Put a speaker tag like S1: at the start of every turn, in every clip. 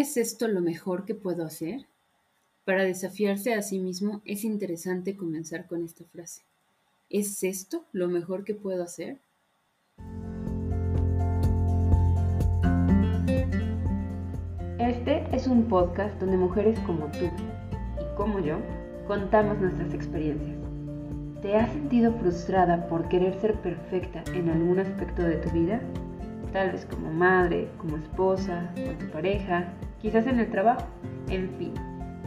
S1: ¿Es esto lo mejor que puedo hacer? Para desafiarse a sí mismo es interesante comenzar con esta frase. ¿Es esto lo mejor que puedo hacer? Este es un podcast donde mujeres como tú y como yo contamos nuestras experiencias. ¿Te has sentido frustrada por querer ser perfecta en algún aspecto de tu vida? Tal vez como madre, como esposa, con tu pareja, quizás en el trabajo, en fin.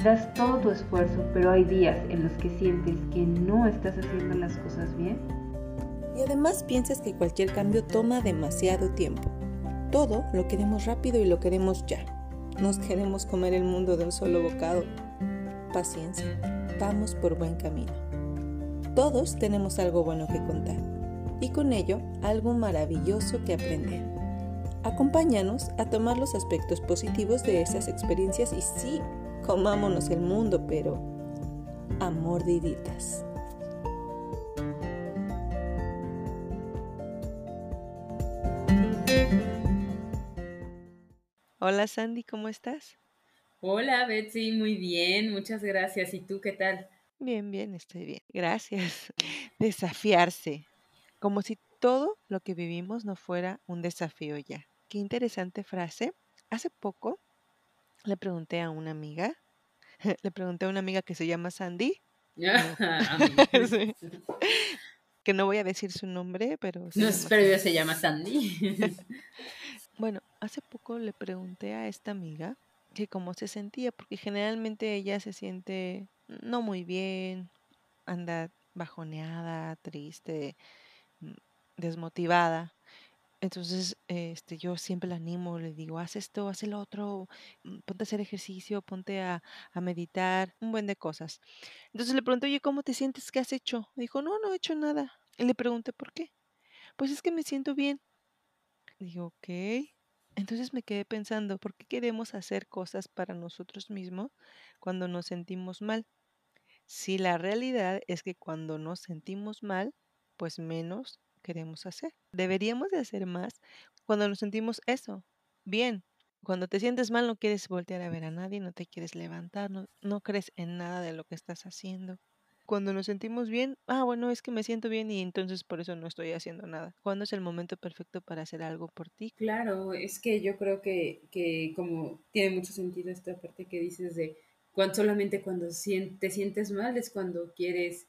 S1: Das todo tu esfuerzo, pero hay días en los que sientes que no estás haciendo las cosas bien.
S2: Y además piensas que cualquier cambio toma demasiado tiempo. Todo lo queremos rápido y lo queremos ya. Nos queremos comer el mundo de un solo bocado. Paciencia, vamos por buen camino. Todos tenemos algo bueno que contar y con ello algo maravilloso que aprender. Acompáñanos a tomar los aspectos positivos de esas experiencias y sí, comámonos el mundo, pero a mordiditas. Hola Sandy, ¿cómo estás?
S1: Hola Betsy, muy bien, muchas gracias. ¿Y tú qué tal?
S2: Bien, bien, estoy bien. Gracias. Desafiarse, como si todo lo que vivimos no fuera un desafío ya. Qué interesante frase. Hace poco le pregunté a una amiga, le pregunté a una amiga que se llama Sandy, que no voy a decir su nombre, pero
S1: No, pero se llama Sandy.
S2: Bueno, hace poco le pregunté a esta amiga que cómo se sentía, porque generalmente ella se siente no muy bien, anda bajoneada, triste, mm, desmotivada. Entonces, este, yo siempre la animo, le digo, haz esto, haz el otro, mm, ponte a hacer ejercicio, ponte a, a meditar, un buen de cosas. Entonces le pregunto, oye, ¿cómo te sientes? ¿Qué has hecho? Dijo, no, no he hecho nada. Y le pregunté, ¿por qué? Pues es que me siento bien. Digo, ok. Entonces me quedé pensando, ¿por qué queremos hacer cosas para nosotros mismos cuando nos sentimos mal? Si la realidad es que cuando nos sentimos mal, pues menos queremos hacer. Deberíamos de hacer más cuando nos sentimos eso, bien. Cuando te sientes mal no quieres voltear a ver a nadie, no te quieres levantar, no, crees en nada de lo que estás haciendo. Cuando nos sentimos bien, ah, bueno, es que me siento bien y entonces por eso no estoy haciendo nada. ¿Cuándo es el momento perfecto para hacer algo por ti?
S1: Claro, es que yo creo que, que como tiene mucho sentido esta parte que dices de cuando solamente cuando te sientes mal es cuando quieres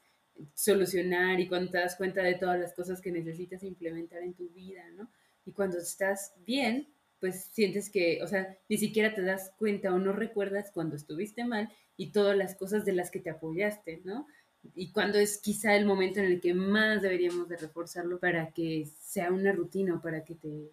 S1: solucionar y cuando te das cuenta de todas las cosas que necesitas implementar en tu vida, ¿no? Y cuando estás bien, pues sientes que, o sea, ni siquiera te das cuenta o no recuerdas cuando estuviste mal y todas las cosas de las que te apoyaste, ¿no? Y cuando es quizá el momento en el que más deberíamos de reforzarlo para que sea una rutina o para que te...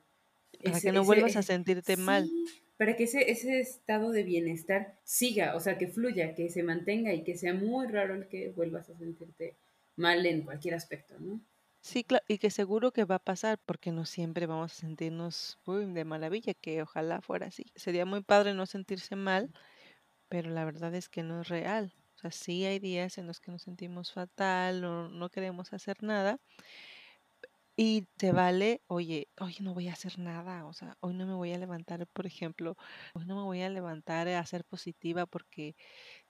S2: Para que no vuelvas a sentirte mal.
S1: Para que ese, ese estado de bienestar siga, o sea, que fluya, que se mantenga y que sea muy raro el que vuelvas a sentirte mal en cualquier aspecto, ¿no?
S2: Sí, claro, y que seguro que va a pasar porque no siempre vamos a sentirnos de maravilla, que ojalá fuera así. Sería muy padre no sentirse mal, pero la verdad es que no es real. O sea, sí hay días en los que nos sentimos fatal, no, no queremos hacer nada, y te vale, oye, hoy no voy a hacer nada, o sea, hoy no me voy a levantar, por ejemplo, hoy no me voy a levantar a ser positiva porque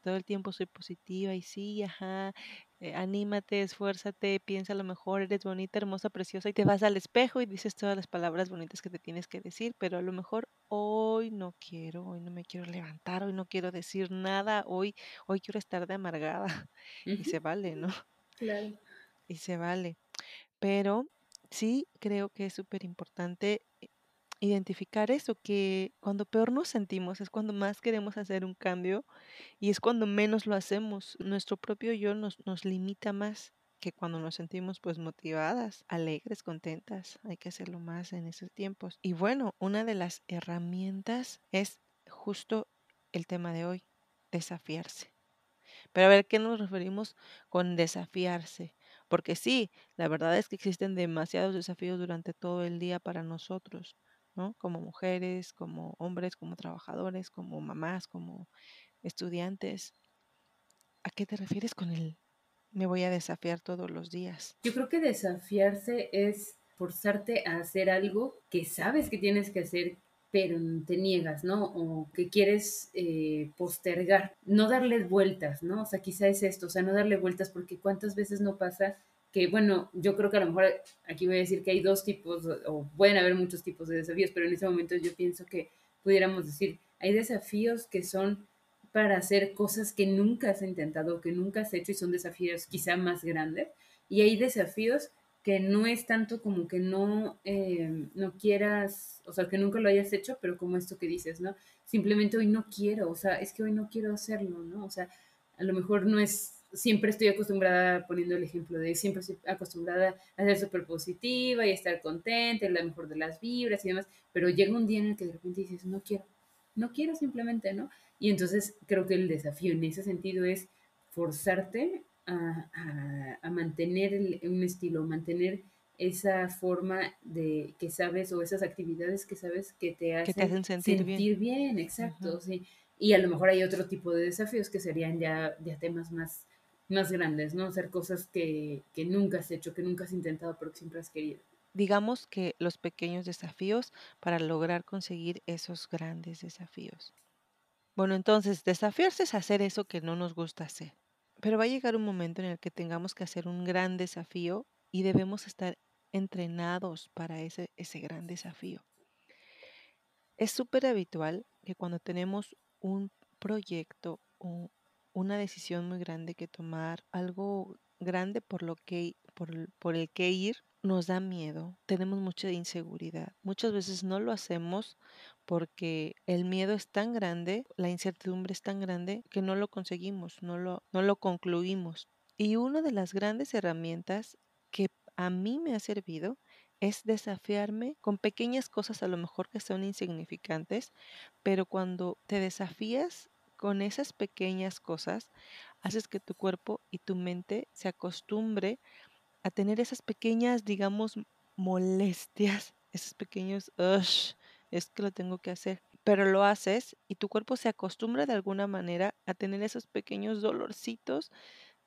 S2: todo el tiempo soy positiva y sí, ajá, eh, anímate, esfuérzate, piensa a lo mejor, eres bonita, hermosa, preciosa y te vas al espejo y dices todas las palabras bonitas que te tienes que decir, pero a lo mejor hoy no quiero, hoy no me quiero levantar, hoy no quiero decir nada, hoy, hoy quiero estar de amargada y se vale, ¿no?
S1: Claro.
S2: Y se vale. Pero sí creo que es súper importante eh, identificar eso, que cuando peor nos sentimos es cuando más queremos hacer un cambio y es cuando menos lo hacemos. Nuestro propio yo nos, nos limita más que cuando nos sentimos pues motivadas, alegres, contentas. Hay que hacerlo más en esos tiempos. Y bueno, una de las herramientas es justo el tema de hoy, desafiarse. Pero a ver, ¿qué nos referimos con desafiarse? Porque sí, la verdad es que existen demasiados desafíos durante todo el día para nosotros, ¿no? Como mujeres, como hombres, como trabajadores, como mamás, como estudiantes. ¿A qué te refieres con el me voy a desafiar todos los días?
S1: Yo creo que desafiarse es forzarte a hacer algo que sabes que tienes que hacer pero te niegas, ¿no? O que quieres eh, postergar, no darle vueltas, ¿no? O sea, quizá es esto, o sea, no darle vueltas porque cuántas veces no pasa que, bueno, yo creo que a lo mejor aquí voy a decir que hay dos tipos, o pueden haber muchos tipos de desafíos, pero en ese momento yo pienso que pudiéramos decir, hay desafíos que son para hacer cosas que nunca has intentado, que nunca has hecho y son desafíos quizá más grandes, y hay desafíos que no es tanto como que no, eh, no quieras, o sea, que nunca lo hayas hecho, pero como esto que dices, ¿no? Simplemente hoy no quiero, o sea, es que hoy no quiero hacerlo, ¿no? O sea, a lo mejor no es, siempre estoy acostumbrada, poniendo el ejemplo de, siempre estoy acostumbrada a ser súper positiva y estar contenta, en la mejor de las vibras y demás, pero llega un día en el que de repente dices, no quiero, no quiero simplemente, ¿no? Y entonces creo que el desafío en ese sentido es forzarte a, mantener un estilo, mantener esa forma de que sabes o esas actividades que sabes que te hacen, sentir, bien. exacto, sí. Y a lo mejor hay otro tipo de desafíos que serían ya, ya temas más, más grandes, ¿no? Hacer cosas que, que nunca has hecho, que nunca has intentado, pero que siempre has querido.
S2: Digamos que los pequeños desafíos para lograr conseguir esos grandes desafíos. Bueno, entonces, desafiarse es hacer eso que no nos gusta hacer. Pero va a llegar un momento en el que tengamos que hacer un gran desafío y debemos estar entrenados para ese, ese gran desafío. Es súper habitual que cuando tenemos un proyecto una decisión muy grande que tomar, algo grande por lo que por, por el que ir, nos da miedo, tenemos mucha inseguridad. Muchas veces no lo hacemos porque el miedo es tan grande, la incertidumbre es tan grande que no lo conseguimos, no lo, no lo concluimos. Y una de las grandes herramientas que a mí me ha servido es desafiarme con pequeñas cosas a lo mejor que son insignificantes, pero cuando te desafías con esas pequeñas cosas, haces que tu cuerpo y tu mente se acostumbre a tener esas pequeñas, digamos, molestias, esos pequeños, es que lo tengo que hacer. Pero lo haces y tu cuerpo se acostumbra de alguna manera a tener esos pequeños dolorcitos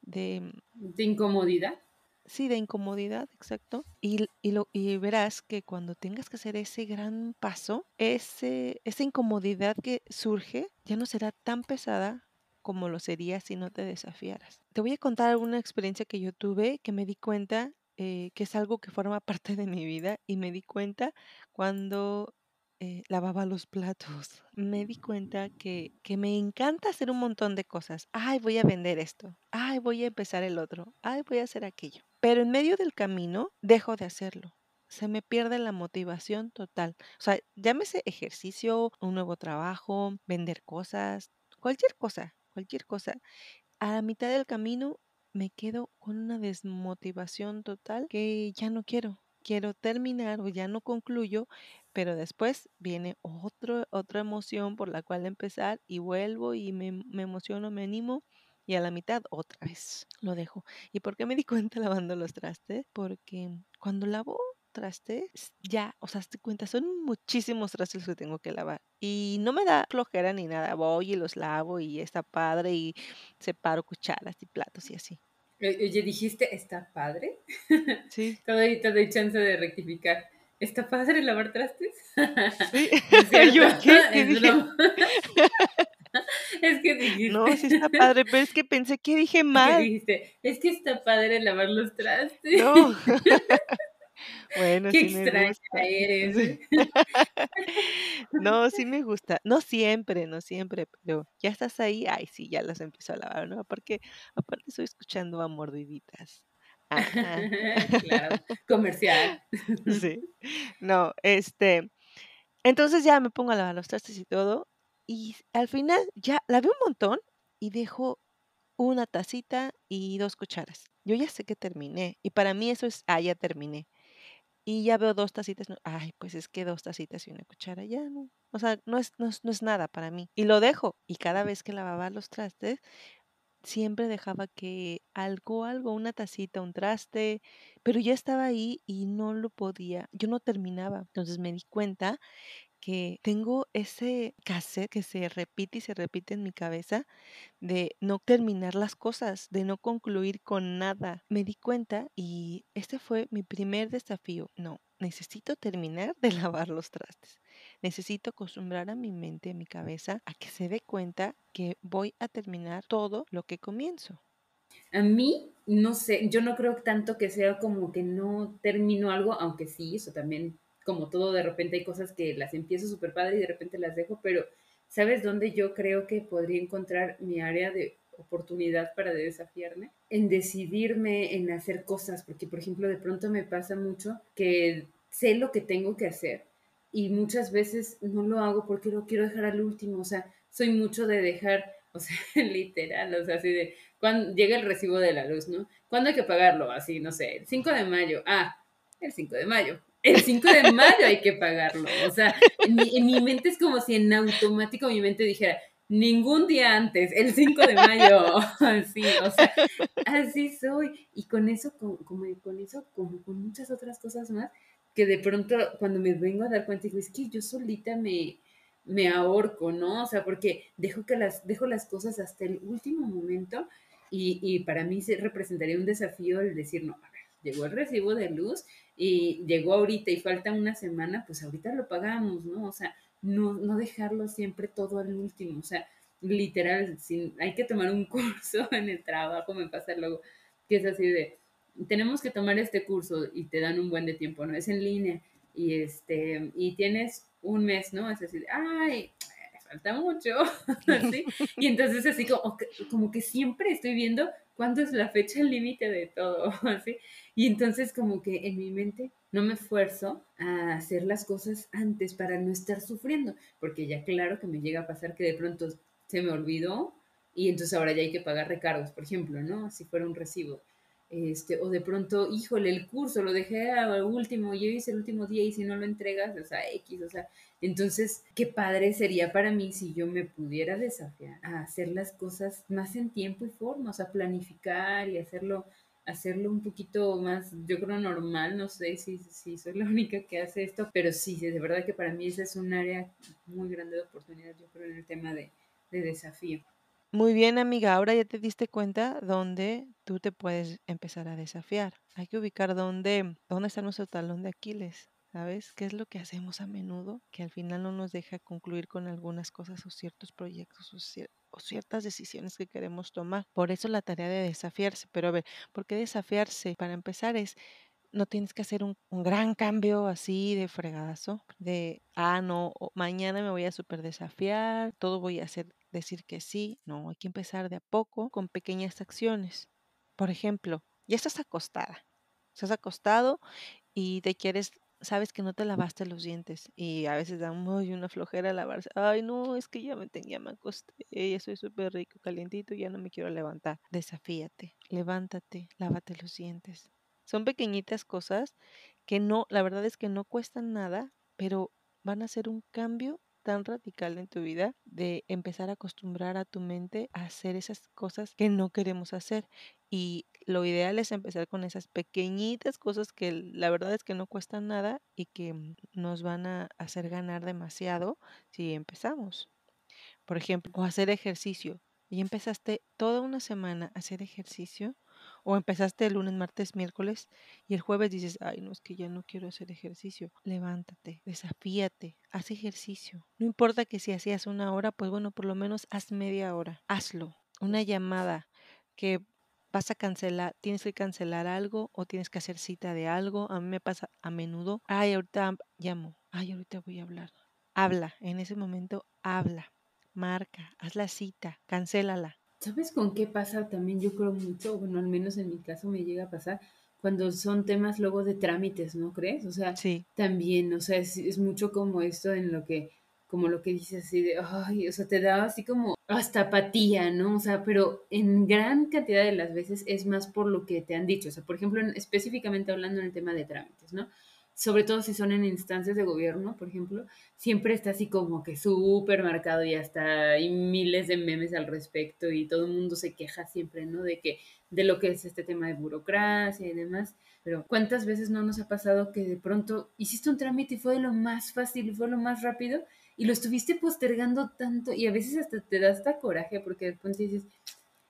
S2: de...
S1: Mm, de incomodidad.
S2: Sí, de incomodidad, exacto. Y, y, lo, y verás que cuando tengas que hacer ese gran paso, ese, esa incomodidad que surge ya no será tan pesada como lo sería si no te desafiaras. Te voy a contar alguna experiencia que yo tuve que me di cuenta eh, que es algo que forma parte de mi vida y me di cuenta cuando eh, lavaba los platos. Me di cuenta que, que me encanta hacer un montón de cosas. Ay, voy a vender esto. Ay, voy a empezar el otro. Ay, voy a hacer aquello. Pero en medio del camino dejo de hacerlo. Se me pierde la motivación total. O sea, llámese ejercicio, un nuevo trabajo, vender cosas, cualquier cosa, cualquier cosa. A la mitad del camino me quedo con una desmotivación total que ya no quiero. Quiero terminar o ya no concluyo, pero después viene otro, otra emoción por la cual empezar y vuelvo y me, me emociono, me animo y a la mitad otra vez lo dejo. ¿Y por qué me di cuenta lavando los trastes? Porque cuando lavo trastes, ya, o sea, te cuenta, son muchísimos trastes que tengo que lavar. Y no me da flojera ni nada, voy y los lavo y está padre y separo cucharas y platos y así.
S1: Oye, dijiste, ¿está padre? Sí. doy, te doy chance de rectificar. ¿Está padre lavar trastes? Sí. ¿Es, ¿qué? es que dijiste.
S2: No, sí está padre, pero es que pensé que dije mal.
S1: dijiste, es que está padre lavar los trastes. No.
S2: Bueno,
S1: Qué extraña eres.
S2: no, sí me gusta. No siempre, no siempre, pero ya estás ahí, ay, sí, ya las empiezo a lavar, ¿no? Porque aparte estoy escuchando a mordiditas.
S1: claro, comercial.
S2: sí. No, este, entonces ya me pongo a lavar los trastes y todo, y al final ya lavé un montón y dejo una tacita y dos cucharas. Yo ya sé que terminé, y para mí eso es, ah, ya terminé. Y ya veo dos tacitas, ay, pues es que dos tacitas y una cuchara ya no. O sea, no es, no no es nada para mí. Y lo dejo. Y cada vez que lavaba los trastes, siempre dejaba que algo, algo, una tacita, un traste, pero ya estaba ahí y no lo podía, yo no terminaba. Entonces me di cuenta que tengo ese cassette que se repite y se repite en mi cabeza de no terminar las cosas, de no concluir con nada. Me di cuenta y este fue mi primer desafío. No, necesito terminar de lavar los trastes. necesito acostumbrar a mi mente, a mi cabeza, a que se dé cuenta que voy a terminar todo lo que comienzo.
S1: A mí, no sé, yo no creo tanto que sea como que no termino algo, aunque sí, eso también, como todo, de repente hay cosas que las empiezo súper padre y de repente las dejo, pero ¿sabes dónde yo creo que podría encontrar mi área de oportunidad para desafiarme? En decidirme en hacer cosas, porque por ejemplo, de pronto me pasa mucho que sé lo que tengo que hacer y muchas veces no lo hago porque lo quiero dejar al último, o sea, soy mucho de dejar, o sea, literal, o sea, así de, cuando llega el recibo de la luz, ¿no? ¿Cuándo hay que pagarlo? Así, no sé, el 5 de mayo, ah, el 5 de mayo, el 5 de mayo hay que pagarlo, o sea, en mi, en mi mente es como si en automático mi mente dijera, ningún día antes, el 5 de mayo, así, así soy. Y con eso, como, con eso, con muchas otras cosas más, que de pronto cuando me vengo a dar cuenta, digo, es que yo solita me, me ahorco, ¿no? O sea, porque dejo, que las, dejo las cosas hasta el último momento y, y para mí se representaría un desafío el decir, no, a ver, llegó el recibo de luz y llegó ahorita y falta una semana, pues ahorita lo pagamos, ¿no? O sea, no, no dejarlo siempre todo al último, o sea, literal, sin, hay que tomar un curso en el trabajo, me pasa luego, que es así de, tenemos que tomar este curso y te dan un buen de tiempo, ¿no? Es en línea y este, y tienes un mes, ¿no? Es así, ay, falta mucho, ¿sí? Y entonces así como, como que siempre estoy viendo cuándo es la fecha límite de todo, ¿sí? Y entonces como que en mi mente no me esfuerzo a hacer las cosas antes para no estar sufriendo, porque ya claro que me llega a pasar que de pronto se me olvidó y entonces ahora ya hay que pagar recargos, por ejemplo, ¿no? Si fuera un recibo. Este, o de pronto, híjole, el curso lo dejé al último, yo hice el último día y si no lo entregas, o sea, X, o sea, entonces, qué padre sería para mí si yo me pudiera desafiar a hacer las cosas más en tiempo y forma, o sea, planificar y hacerlo, hacerlo un poquito más, yo creo, normal, no sé si, si soy la única que hace esto, pero sí, de verdad que para mí ese es un área muy grande de oportunidad, yo creo, en el tema de, de desafío.
S2: Muy bien, amiga, ahora ya te diste cuenta dónde tú te puedes empezar a desafiar. Hay que ubicar dónde, dónde está nuestro talón de Aquiles. ¿Sabes? ¿Qué es lo que hacemos a menudo? Que al final no nos deja concluir con algunas cosas o ciertos proyectos o, ciertas decisiones que queremos tomar. Por eso la tarea de desafiarse. Pero a ver, ¿por qué desafiarse? Para empezar es no tienes que hacer un, gran cambio así de fregadazo, de, ah, no, mañana me voy a super desafiar, todo voy a hacer, decir que sí. No, hay que empezar de a poco con pequeñas acciones. Por ejemplo, ya estás acostada, estás acostado y te quieres sabes que no te lavaste los dientes y a veces da muy una flojera lavarse. Ay, no, es que ya me tenía, me acosté, ya soy súper rico, calientito, ya no me quiero levantar. Desafíate, levántate, lávate los dientes. Son pequeñitas cosas que no, la verdad es que no cuestan nada, pero van a ser un cambio tan radical en tu vida de empezar a acostumbrar a tu mente a hacer esas cosas que no queremos hacer. Y lo ideal es empezar con esas pequeñitas cosas que la verdad es que no cuestan nada y que mm, nos van a hacer ganar demasiado si empezamos. Por ejemplo, o hacer ejercicio. Y empezaste toda una semana a hacer ejercicio o empezaste el lunes, martes, miércoles y el jueves dices, ay, no, es que ya no quiero hacer ejercicio. Levántate, desafíate, haz ejercicio. No importa que si hacías una hora, pues bueno, por lo menos haz media hora. Hazlo. Una llamada que vas a cancelar, tienes que cancelar algo o tienes que hacer cita de algo. A mí me pasa a menudo, ay, ahorita llamo, ay, ahorita voy a hablar. Habla, en ese momento habla, marca, haz la cita, cancélala.
S1: ¿Sabes con qué pasa también? Yo creo mucho, bueno, al menos en mi caso me llega a pasar cuando son temas luego de trámites, ¿no crees? O sea,
S2: sí.
S1: también, o sea, es, mucho como esto en lo que, como lo que dices así de, ay, o sea, te da así como hasta apatía, ¿no? O sea, pero en gran cantidad de las veces es más por lo que te han dicho, o sea, por ejemplo, específicamente hablando en el tema de trámites, ¿no? Sobre todo si son en instancias de gobierno, por ejemplo, siempre está así como que súper marcado y hasta hay miles de memes al respecto y todo el mundo se queja siempre, ¿no? De que, de lo que es este tema de burocracia y demás. Pero ¿cuántas veces no nos ha pasado que de pronto hiciste un trámite y fue lo más fácil fue lo más rápido y lo estuviste postergando tanto y a veces hasta te da hasta coraje porque de pronto dices,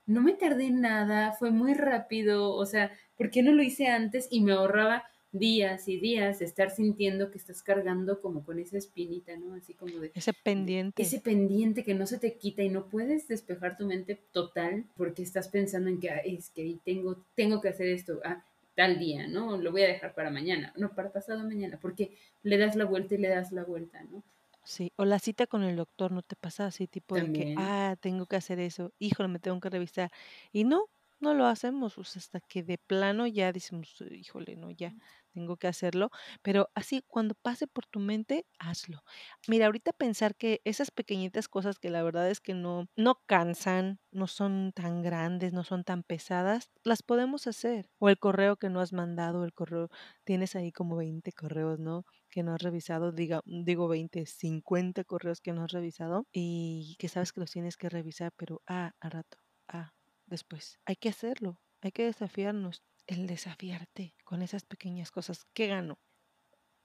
S1: no me tardé nada, fue muy rápido, o sea, ¿por qué no lo hice antes y me ahorraba días y días de estar sintiendo que estás cargando como con esa espinita, ¿no? Así como de...
S2: Ese pendiente.
S1: Ese pendiente que no se te quita y no puedes despejar tu mente total porque estás pensando en que ah, es que tengo, tengo que hacer esto. Ah, tal día, ¿no? Lo voy a dejar para mañana, no, para pasado mañana, porque le das la vuelta y le das la vuelta, ¿no?
S2: Sí, o la cita con el doctor, ¿no te pasa así tipo de que, ah, tengo que hacer eso, híjole, me tengo que revisar? Y no, no lo hacemos, pues hasta que de plano ya decimos, híjole, no, ya tengo que hacerlo, pero así cuando pase por tu mente, hazlo. Mira, ahorita pensar que esas pequeñitas cosas que la verdad es que no, no cansan, no son tan grandes, no son tan pesadas, las podemos hacer. O el correo que no has mandado, el correo, tienes ahí como 20 correos, ¿no? Que no has revisado, diga, digo 20, 50 correos que no has revisado y que sabes que los tienes que revisar, pero ah, a rato, ah, después. Hay que hacerlo, hay que desafiarnos el desafiarte con esas pequeñas cosas. ¿Qué gano?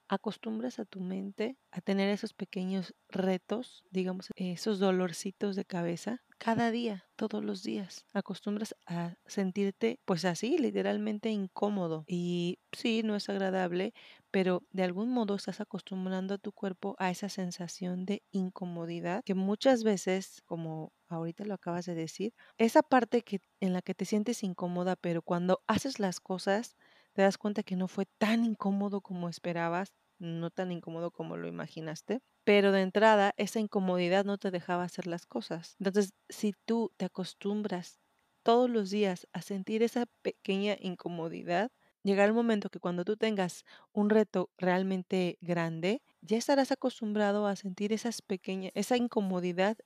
S2: Acostumbras a tu mente a tener esos pequeños retos, digamos, esos dolorcitos de cabeza cada día, todos los días. Acostumbras a sentirte pues así, literalmente incómodo. Y sí, no es agradable, pero de algún modo estás acostumbrando a tu cuerpo a esa sensación de incomodidad que muchas veces, como ahorita lo acabas de decir, esa parte que en la que te sientes incómoda, pero cuando haces las cosas te das cuenta que no fue tan incómodo como esperabas, no tan incómodo como lo imaginaste, pero de entrada esa incomodidad no te dejaba hacer las cosas. Entonces, si tú te acostumbras todos los días a sentir esa pequeña incomodidad, llegará el momento que cuando tú tengas un reto realmente grande, ya estarás acostumbrado a sentir esas pequeñas, esa incomodidad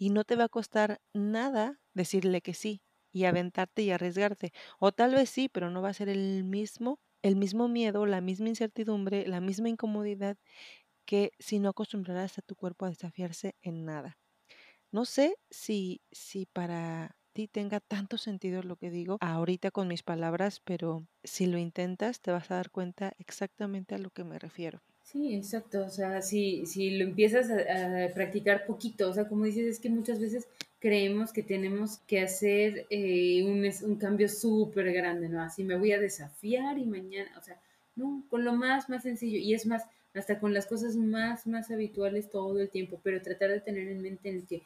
S2: y no te va a costar nada decirle que sí y aventarte y arriesgarte. O tal vez sí, pero no va a ser el mismo, el mismo miedo, la misma incertidumbre, la misma incomodidad que si no acostumbrarás a tu cuerpo a desafiarse en nada. No sé si, si para ti tenga tanto sentido lo que digo ahorita con mis palabras, pero si lo intentas te vas a dar cuenta exactamente a lo que me refiero.
S1: Sí, exacto. O sea, si, si lo empiezas a, practicar poquito, o sea, como dices, es que muchas veces creemos que tenemos que hacer eh, un, un cambio súper grande, ¿no? Así me voy a desafiar y mañana, o sea, no, con lo más, más sencillo. Y es más, hasta con las cosas más, más habituales todo el tiempo, pero tratar de tener en mente el que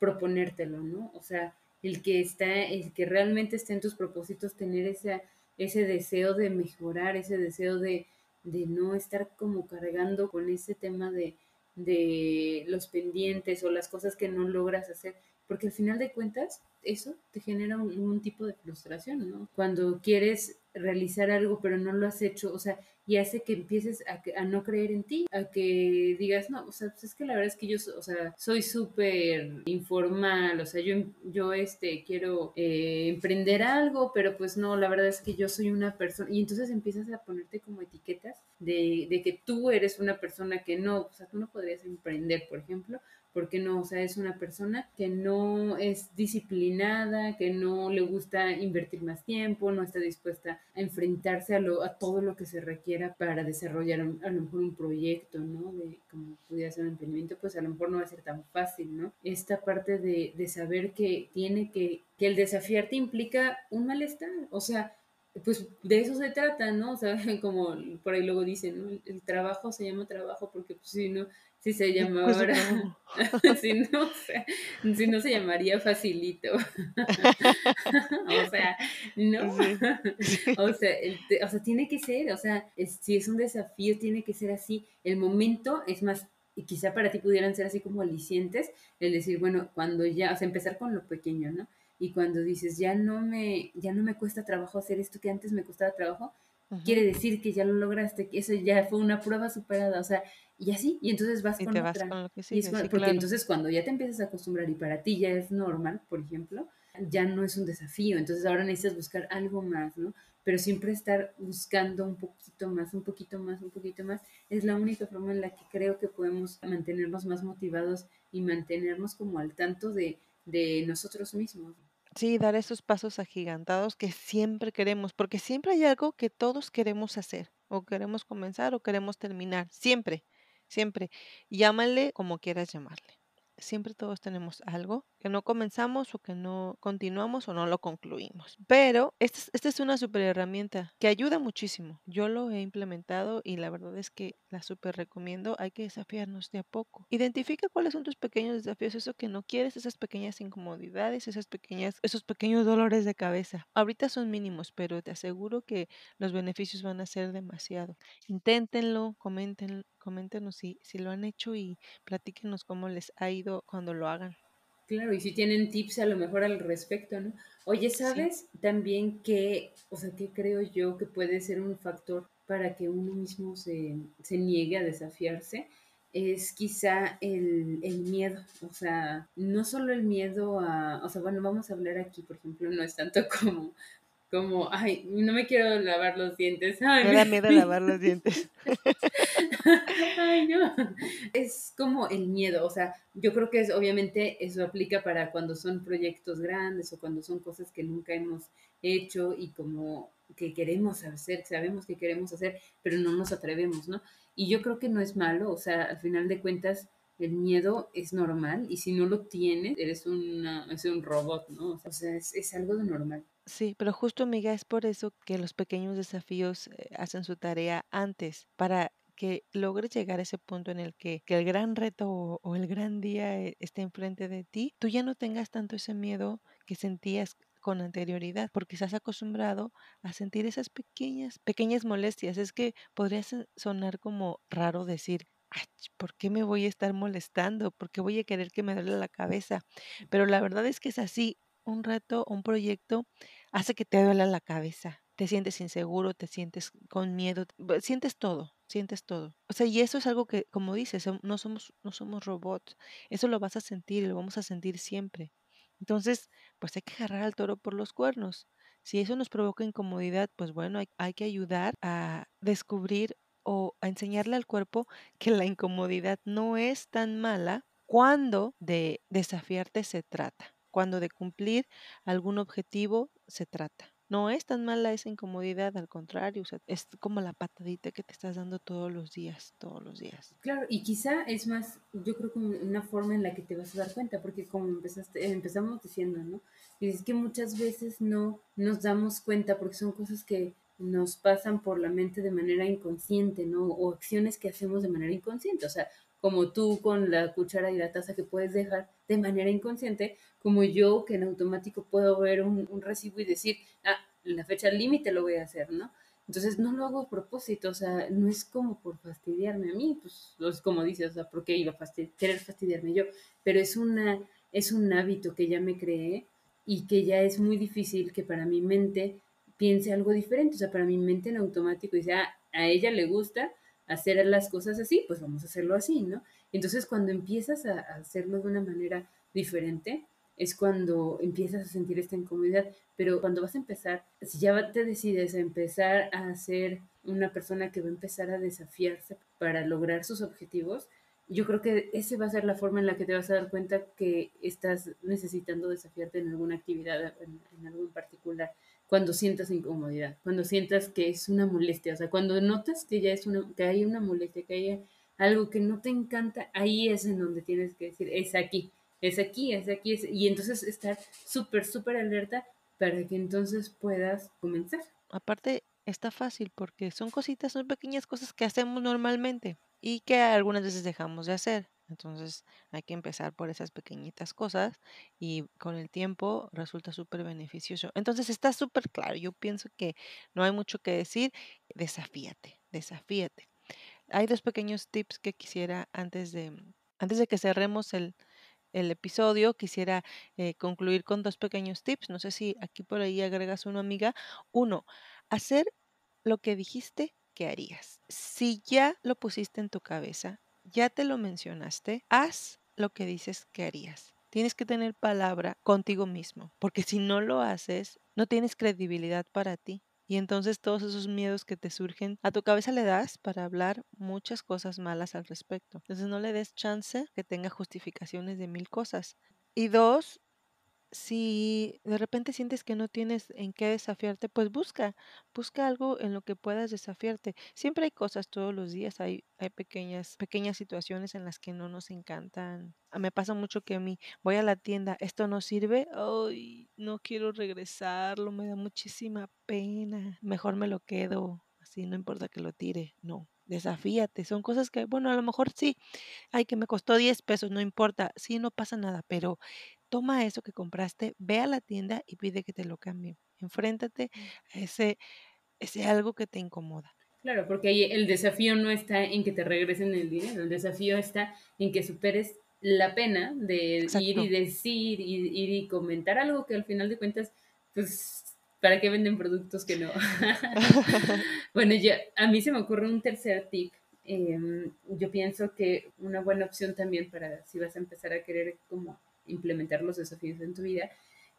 S1: proponértelo, ¿no? O sea, el que está, el que realmente esté en tus propósitos, tener esa, ese deseo de mejorar, ese deseo de, de no estar como cargando con ese tema de, de los pendientes o las cosas que no logras hacer, porque al final de cuentas eso te genera un, tipo de frustración, ¿no? Cuando quieres realizar algo pero no lo has hecho, o sea, y hace que empieces a, no creer en ti, a que digas, no, o sea, pues es que la verdad es que yo, o sea, soy súper informal, o sea, yo, yo este, quiero eh, emprender algo, pero pues no, la verdad es que yo soy una persona, y entonces empiezas a ponerte como etiquetas de, de que tú eres una persona que no, o sea, tú no podrías emprender, por ejemplo, porque no, o sea, es una persona que no es disciplinada, que no le gusta invertir más tiempo, no está dispuesta a enfrentarse a, lo, a todo lo que se requiera para desarrollar a lo mejor un proyecto, ¿no? De como pudiera ser un emprendimiento, pues a lo mejor no va a ser tan fácil, ¿no? Esta parte de, de saber que tiene que, que el desafiarte implica un malestar, o sea, pues de eso se trata, ¿no? O sea, como por ahí luego dicen, ¿no? El, trabajo se llama trabajo porque pues si no, si se llama ahora, si, no, si no se llamaría facilito. o sea, no. o, sea, o sea, tiene que ser, o sea, si es un desafío, tiene que ser así. El momento es más, y quizá para ti pudieran ser así como alicientes, el decir, bueno, cuando ya, o sea, empezar con lo pequeño, ¿no? y cuando dices, ya no me, ya no me cuesta trabajo hacer esto que antes me costaba trabajo, quiere decir que ya lo lograste, que eso ya fue una prueba superada, o sea, y así, y entonces vas con otra. porque entonces cuando ya te empiezas a acostumbrar y para ti ya es normal, por ejemplo, ya no es un desafío, entonces ahora necesitas buscar algo más, ¿no? Pero siempre estar buscando un poquito más, un poquito más, un poquito más, es la única forma en la que creo que podemos mantenernos más motivados y mantenernos como al tanto de, de nosotros mismos.
S2: Sí, dar esos pasos agigantados que siempre queremos, porque siempre hay algo que todos queremos hacer, o queremos comenzar o queremos terminar, siempre, siempre. Llámale como quieras llamarle. siempre todos tenemos algo que no comenzamos o que no continuamos o no lo concluimos. Pero esta es, una super herramienta que ayuda muchísimo. Yo lo he implementado y la verdad es que la super recomiendo. Hay que desafiarnos de a poco. Identifica cuáles son tus pequeños desafíos, eso que no quieres, esas pequeñas incomodidades, esas pequeñas, esos pequeños dolores de cabeza. Ahorita son mínimos, pero te aseguro que los beneficios van a ser demasiado. Inténtenlo, comenten, coméntenos si, si lo han hecho y platíquenos cómo les ha ido cuando lo hagan.
S1: Claro, y si tienen tips a lo mejor al respecto, ¿no? Oye, ¿sabes también que, o sea, que creo yo que puede ser un factor para que uno mismo se, se niegue a desafiarse? Es quizá el, el, miedo, o sea, no solo el miedo a, o sea, bueno, vamos a hablar aquí, por ejemplo, no es tanto como como, ay, no me quiero lavar los dientes. Ay,
S2: me da miedo lavar los dientes.
S1: Es como el miedo, o sea, yo creo que es, obviamente eso aplica para cuando son proyectos grandes o cuando son cosas que nunca hemos hecho y como que queremos hacer, sabemos que queremos hacer, pero no nos atrevemos, ¿no? Y yo creo que no es malo, o sea, al final de cuentas, el miedo es normal y si no lo tienes, eres, una, es un robot, ¿no? O sea, es, es algo de normal.
S2: Sí, pero justo, amiga, es por eso que los pequeños desafíos eh, hacen su tarea antes, para que logres llegar a ese punto en el que, que el gran reto o, el gran día eh, esté enfrente de ti, tú ya no tengas tanto ese miedo que sentías con anterioridad, porque estás acostumbrado a sentir esas pequeñas, pequeñas molestias. Es que podría sonar como raro decir, ¿por qué me voy a estar molestando? ¿Por qué voy a querer que me duele la cabeza? Pero la verdad es que es así. Un reto, un proyecto hace que te duela la cabeza. Te sientes inseguro, te sientes con miedo, sientes todo, sientes todo. O sea, y eso es algo que, como dices, no somos, no somos robots. Eso lo vas a sentir y lo vamos a sentir siempre. Entonces, pues hay que agarrar al toro por los cuernos. Si eso nos provoca incomodidad, pues bueno, hay, hay que ayudar a descubrir o a enseñarle al cuerpo que la incomodidad no es tan mala cuando de desafiarte se trata, cuando de cumplir algún objetivo se trata. No es tan mala esa incomodidad, al contrario, o sea, es como la patadita que te estás dando todos los días, todos los días.
S1: Claro, y quizá es más, yo creo que una forma en la que te vas a dar cuenta, porque como empezaste, empezamos diciendo, ¿no? Y es que muchas veces no nos damos cuenta porque son cosas que nos pasan por la mente de manera inconsciente, ¿no? O acciones que hacemos de manera inconsciente, o sea, como tú con la cuchara y la taza que puedes dejar de manera inconsciente, como yo que en automático puedo ver un, un recibo y decir, ah, la fecha límite lo voy a hacer, ¿no? Entonces no lo hago a propósito, o sea, no es como por fastidiarme a mí, pues es como dices, o sea, ¿por qué iba a querer fastidiarme yo? Pero es, una, es un hábito que ya me creé y que ya es muy difícil que para mi mente piense algo diferente, o sea, para mi mente en automático dice, ah, a ella le gusta, hacer las cosas así, pues vamos a hacerlo así, ¿no? Entonces cuando empiezas a, hacerlo de una manera diferente, es cuando empiezas a sentir esta incomodidad, pero cuando vas a empezar, si ya te decides a empezar a ser una persona que va a empezar a desafiarse para lograr sus objetivos, yo creo que esa va a ser la forma en la que te vas a dar cuenta que estás necesitando desafiarte en alguna actividad, en, en algo en particular cuando sientas incomodidad, cuando sientas que es una molestia, o sea, cuando notas que ya es una, que hay una molestia, que hay algo que no te encanta, ahí es en donde tienes que decir, es aquí, es aquí, es aquí, es, y entonces estar súper, súper alerta para que entonces puedas comenzar.
S2: Aparte, está fácil porque son cositas, son pequeñas cosas que hacemos normalmente y que algunas veces dejamos de hacer. Entonces hay que empezar por esas pequeñitas cosas y con el tiempo resulta súper beneficioso. Entonces está súper claro. Yo pienso que no hay mucho que decir. Desafíate, desafíate. Hay dos pequeños tips que quisiera antes de, antes de que cerremos el, el episodio, quisiera eh, concluir con dos pequeños tips. No sé si aquí por ahí agregas uno, amiga. Uno, hacer lo que dijiste que harías. Si ya lo pusiste en tu cabeza, ya te lo mencionaste, haz lo que dices que harías. Tienes que tener palabra contigo mismo, porque si no lo haces, no tienes credibilidad para ti. Y entonces todos esos miedos que te surgen, a tu cabeza le das para hablar muchas cosas malas al respecto. Entonces no le des chance que tenga justificaciones de mil cosas. Y dos, si de repente sientes que no tienes en qué desafiarte, pues busca, busca algo en lo que puedas desafiarte. Siempre hay cosas todos los días, hay, hay pequeñas, pequeñas situaciones en las que no nos encantan. Ah, Me pasa mucho que a mí voy a la tienda, esto no sirve, ay, no quiero regresarlo, me da muchísima pena, mejor me lo quedo, así no importa que lo tire, no. Desafíate, son cosas que, bueno, a lo mejor sí, ay, que me costó 10 pesos, no importa, sí, no pasa nada, pero toma eso que compraste, ve a la tienda y pide que te lo cambien. Enfréntate a ese, ese algo que te incomoda.
S1: Claro, porque ahí el desafío no está en que te regresen el dinero, el desafío está en que superes la pena de ir y decir, ir, ir y comentar algo que al final de cuentas, pues, ¿para qué venden productos que no? bueno, ya, a mí se me ocurre un tercer tip. Em, yo pienso que una buena opción también para si vas a empezar a querer como implementar los desafíos en tu vida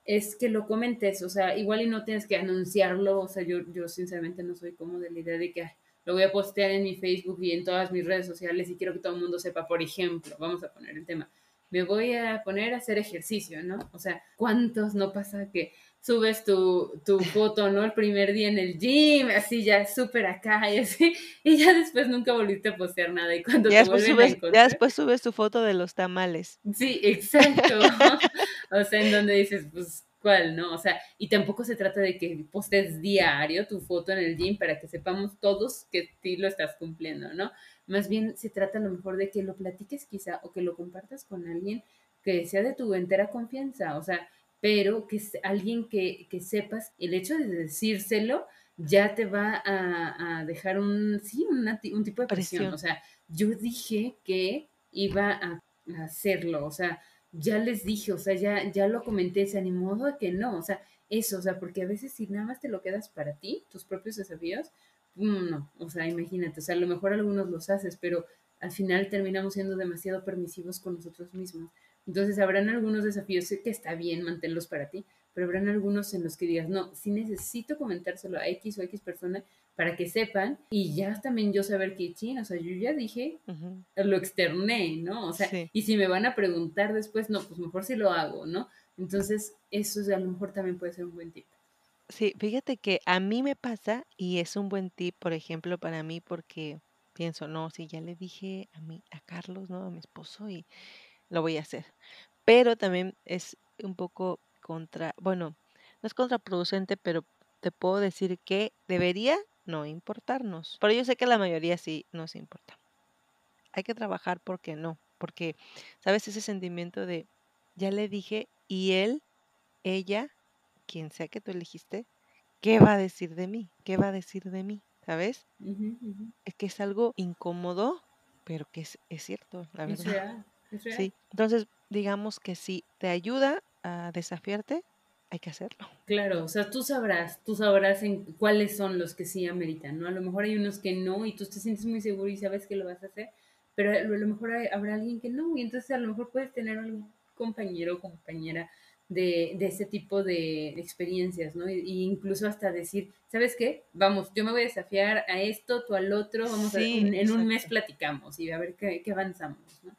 S1: es que lo comentes, o sea, igual y no tienes que anunciarlo, o sea, yo, yo sinceramente no soy como de la idea de que "Ay, lo voy a postear en mi Facebook y en todas mis redes sociales y quiero que todo el mundo sepa, por ejemplo, vamos a poner el tema, me voy a poner a hacer ejercicio, ¿no? O sea, ¿cuántos no pasa que subes tu, tu foto, ¿no? El primer día en el gym, así ya súper acá y así, y ya después nunca volviste a postear nada y cuando
S2: Ya
S1: te
S2: después
S1: vuelven a
S2: subes, ya
S1: encontrar,
S2: después subes tu foto de los tamales.
S1: Sí, exacto. O sea, en donde dices, pues, ¿cuál, no? O sea, y tampoco se trata de que postes diario tu foto en el gym para que sepamos todos que sí lo estás cumpliendo, ¿no? Más bien se trata a lo mejor de que lo platiques quizá o que lo compartas con alguien que sea de tu entera confianza, o sea, pero que es alguien que, que sepas, el hecho de decírselo ya te va a, a dejar un, sí, una un tipo de presión.
S2: Presión.
S1: O sea, yo dije que iba a hacerlo, o sea, ya les dije, o sea, ya, ya lo comenté, se animó a que no, o sea, eso, o sea, porque a veces si nada más te lo quedas para ti, tus propios desafíos, mm, no, o sea, imagínate, o sea, a lo mejor algunos los haces, pero al final terminamos siendo demasiado permisivos con nosotros mismos. Entonces, habrán algunos desafíos que está bien mantenerlos para ti, pero habrán algunos en los que digas, no, sí necesito comentárselo a X o X persona para que sepan y ya también yo saber que, chin, o sea, yo ya dije lo externé, ¿no? O sea,
S2: Sí.
S1: y si me van a preguntar después, no, pues mejor si lo hago, ¿no? Entonces, eso a lo mejor también puede ser un buen tip.
S2: Sí, fíjate que a mí me pasa y es un buen tip, por ejemplo, para mí porque pienso, no, si ya le dije a mí, a Carlos, ¿no? A mi esposo y lo voy a hacer. Pero también es un poco contra, bueno, no es contraproducente, pero te puedo decir que debería no importarnos. Pero yo sé que la mayoría sí nos importa. Hay que trabajar porque no, porque, ¿sabes? Ese sentimiento de, ya le dije y él, ella, quien sea que tú elegiste, ¿qué va a decir de mí? ¿Qué va a decir de mí? ¿Sabes? Es que es algo incómodo, pero que es, es cierto, la
S1: Es
S2: verdad.
S1: real, es real.
S2: Sí. Entonces, digamos que si te ayuda a desafiarte, hay que hacerlo.
S1: Claro, o sea, tú sabrás, tú sabrás en cuáles son los que sí ameritan, ¿no? A lo mejor hay unos que no y tú te sientes muy seguro y sabes que lo vas a hacer, pero a lo mejor hay- habrá alguien que no y entonces a lo mejor puedes tener algún compañero o compañera de, de ese tipo de experiencias, ¿no? Y, y incluso hasta decir, ¿sabes qué? Vamos, yo me voy a desafiar a esto, tú al otro, vamos a
S2: Sí,
S1: un- en un mes platicamos y a ver qué, qué avanzamos, ¿no?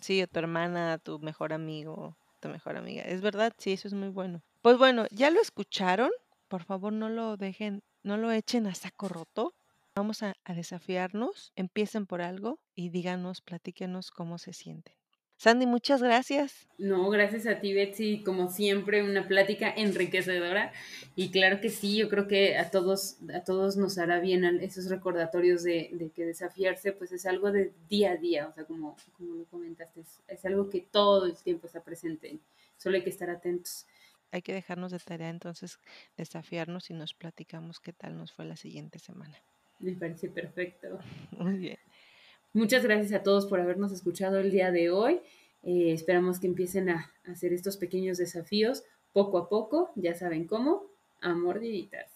S2: Sí, o tu hermana, tu mejor amigo, tu mejor amiga. Es verdad, sí, eso es muy bueno. Pues bueno, ya lo escucharon. Por favor, no lo dejen, no lo echen a saco roto. Vamos a, a desafiarnos. Empiecen por algo y díganos, platíquenos cómo se sienten. Sandy, muchas gracias.
S1: No, gracias a ti, Betsy. Como siempre, una plática enriquecedora. Y claro que sí, yo creo que a todos, a todos nos hará bien esos recordatorios de, de que desafiarse, pues es algo de día a día. O sea, como, como lo comentaste, es, es algo que todo el tiempo está presente. Solo hay que estar atentos.
S2: Hay que dejarnos de tarea entonces desafiarnos y nos platicamos qué tal nos fue la siguiente semana.
S1: Me parece perfecto.
S2: Muy bien.
S1: Muchas gracias a todos por habernos escuchado el día de hoy. Eh, esperamos que empiecen a, hacer estos pequeños desafíos poco a poco. Ya saben cómo. A mordiditas.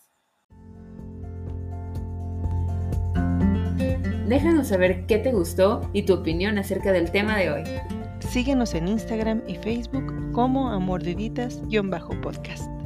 S1: Déjanos saber qué te gustó y tu opinión acerca del tema de hoy.
S2: Síguenos en Instagram y Facebook como amordiditas-podcast.